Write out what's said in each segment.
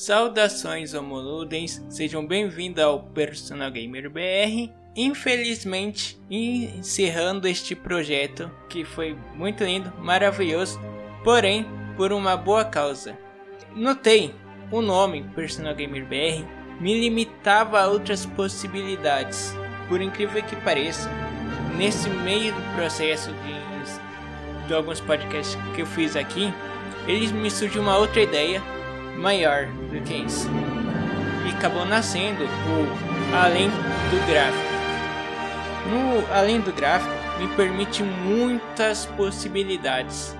Saudações homoludens, sejam bem-vindos ao Personal Gamer BR. Infelizmente, encerrando este projeto que foi muito lindo, maravilhoso, porém por uma boa causa. Notei o nome Personal Gamer BR me limitava a outras possibilidades. Por incrível que pareça, nesse meio do processo de, de alguns podcasts que eu fiz aqui, eles me surgiu uma outra ideia maior do que isso. E acabou nascendo o Além do Gráfico. No Além do Gráfico me permite muitas possibilidades.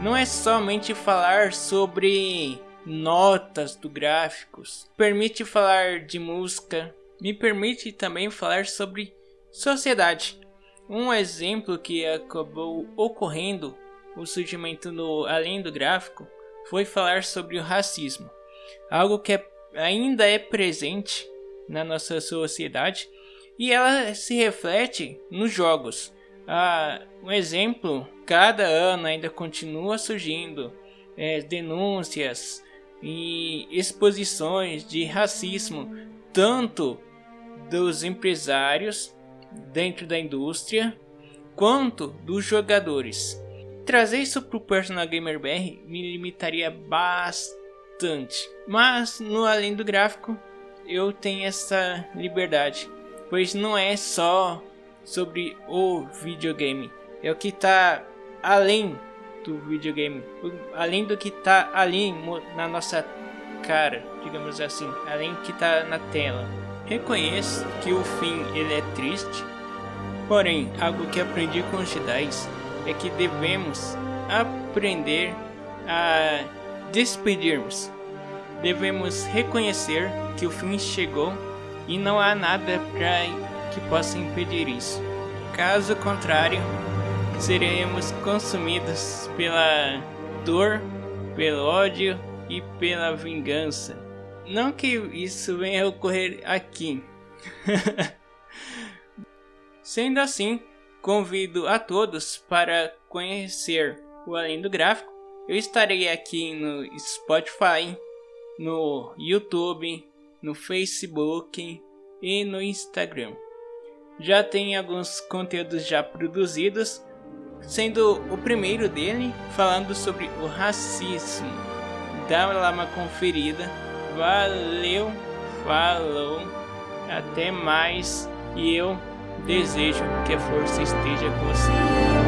Não é somente falar sobre notas do gráficos, permite falar de música, me permite também falar sobre sociedade. Um exemplo que acabou ocorrendo o surgimento no além do gráfico foi falar sobre o racismo, algo que é, ainda é presente na nossa sociedade e ela se reflete nos jogos. Ah, um exemplo, cada ano ainda continua surgindo é, denúncias e exposições de racismo, tanto dos empresários dentro da indústria quanto dos jogadores. Trazer isso para o Personal Gamer BR me limitaria bastante, mas no além do gráfico eu tenho essa liberdade, pois não é só sobre o videogame, é o que está além do videogame, além do que está ali na nossa cara, digamos assim, além do que está na tela. Reconheço que o fim ele é triste, porém algo que aprendi com os Jedi é que devemos aprender a despedirmos. Devemos reconhecer que o fim chegou e não há nada para que possa impedir isso. Caso contrário, seremos consumidos pela dor, pelo ódio e pela vingança. Não que isso venha a ocorrer aqui. Sendo assim, convido a todos para conhecer o Além do Gráfico. Eu estarei aqui no Spotify, no YouTube, no Facebook e no Instagram. Já tem alguns conteúdos já produzidos sendo o primeiro dele falando sobre o racismo. Dá lá uma conferida. Valeu, falou, até mais e eu Desejo que a força esteja com você.